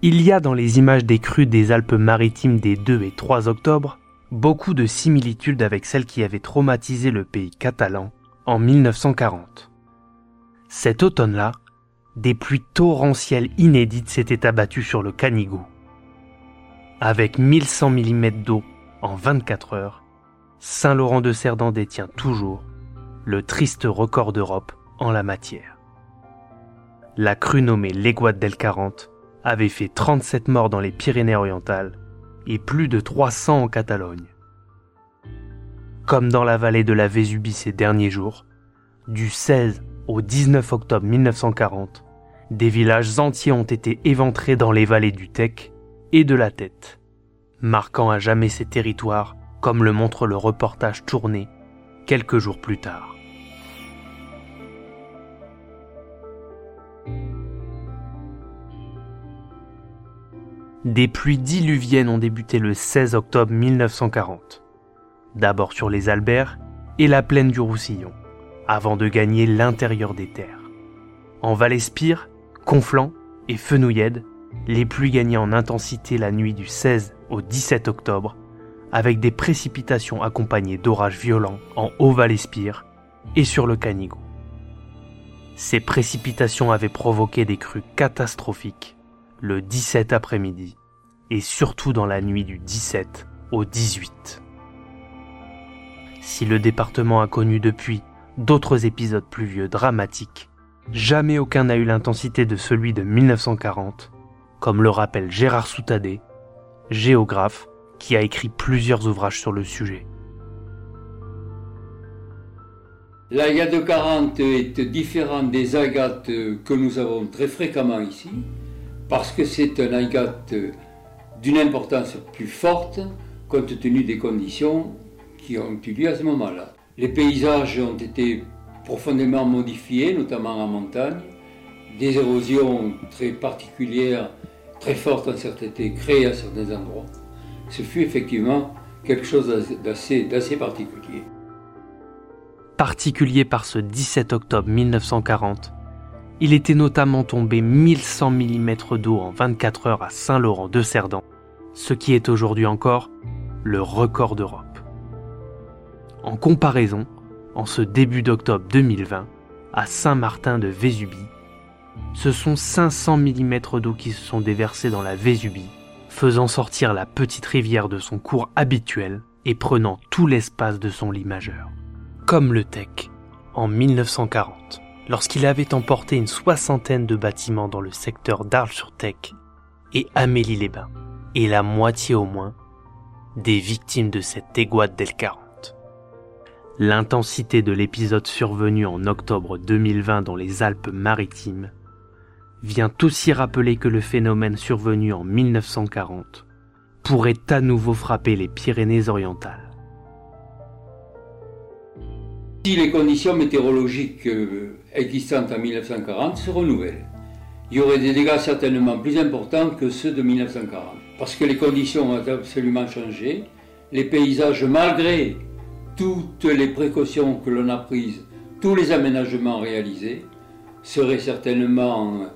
Il y a dans les images des crues des Alpes-Maritimes des 2 et 3 octobre beaucoup de similitudes avec celles qui avaient traumatisé le pays catalan en 1940. Cet automne-là, des pluies torrentielles inédites s'étaient abattues sur le Canigou. Avec 1100 mm d'eau en 24 heures, Saint-Laurent-de-Cerdan détient toujours le triste record d'Europe en la matière. La crue nommée l'Aiguade del 40 avait fait 37 morts dans les Pyrénées-Orientales et plus de 300 en Catalogne. Comme dans la vallée de la Vésubie ces derniers jours, du 16 au 19 octobre 1940, des villages entiers ont été éventrés dans les vallées du Tech et de la Tête, marquant à jamais ces territoires comme le montre le reportage tourné quelques jours plus tard. Des pluies diluviennes ont débuté le 16 octobre 1940, d'abord sur les Alberts et la plaine du Roussillon, avant de gagner l'intérieur des terres. En Val-Espire, Conflans et Fenouillède, les pluies gagnaient en intensité la nuit du 16 au 17 octobre, avec des précipitations accompagnées d'orages violents en Haut-Val-Espire et sur le Canigou. Ces précipitations avaient provoqué des crues catastrophiques le 17 après-midi et surtout dans la nuit du 17 au 18. Si le département a connu depuis d'autres épisodes pluvieux dramatiques, jamais aucun n'a eu l'intensité de celui de 1940, comme le rappelle Gérard Soutadé, géographe qui a écrit plusieurs ouvrages sur le sujet. L'agate 40 est différente des agates que nous avons très fréquemment ici parce que c'est un agate d'une importance plus forte compte tenu des conditions qui ont eu lieu à ce moment-là. Les paysages ont été profondément modifiés, notamment en montagne. Des érosions très particulières, très fortes ont été créées à certains endroits. Ce fut effectivement quelque chose d'assez particulier. Particulier par ce 17 octobre 1940, il était notamment tombé 1100 mm d'eau en 24 heures à Saint-Laurent-de-Cerdan, ce qui est aujourd'hui encore le record d'Europe. En comparaison, en ce début d'octobre 2020, à Saint-Martin de Vésubie, ce sont 500 mm d'eau qui se sont déversés dans la Vésubie, faisant sortir la petite rivière de son cours habituel et prenant tout l'espace de son lit majeur, comme le Tech en 1940 lorsqu'il avait emporté une soixantaine de bâtiments dans le secteur d'Arles-sur-Tech et Amélie-les-Bains, et la moitié au moins des victimes de cette égouade d'El 40. L'intensité de l'épisode survenu en octobre 2020 dans les Alpes-Maritimes vient aussi rappeler que le phénomène survenu en 1940 pourrait à nouveau frapper les Pyrénées-Orientales. Si les conditions météorologiques euh, existantes en 1940 se renouvellent, il y aurait des dégâts certainement plus importants que ceux de 1940. Parce que les conditions ont absolument changé. Les paysages, malgré toutes les précautions que l'on a prises, tous les aménagements réalisés, seraient certainement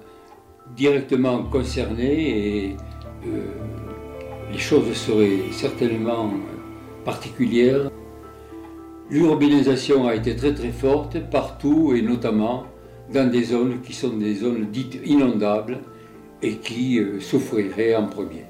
directement concernés et euh, les choses seraient certainement particulières. L'urbanisation a été très très forte partout et notamment dans des zones qui sont des zones dites inondables et qui euh, souffriraient en premier.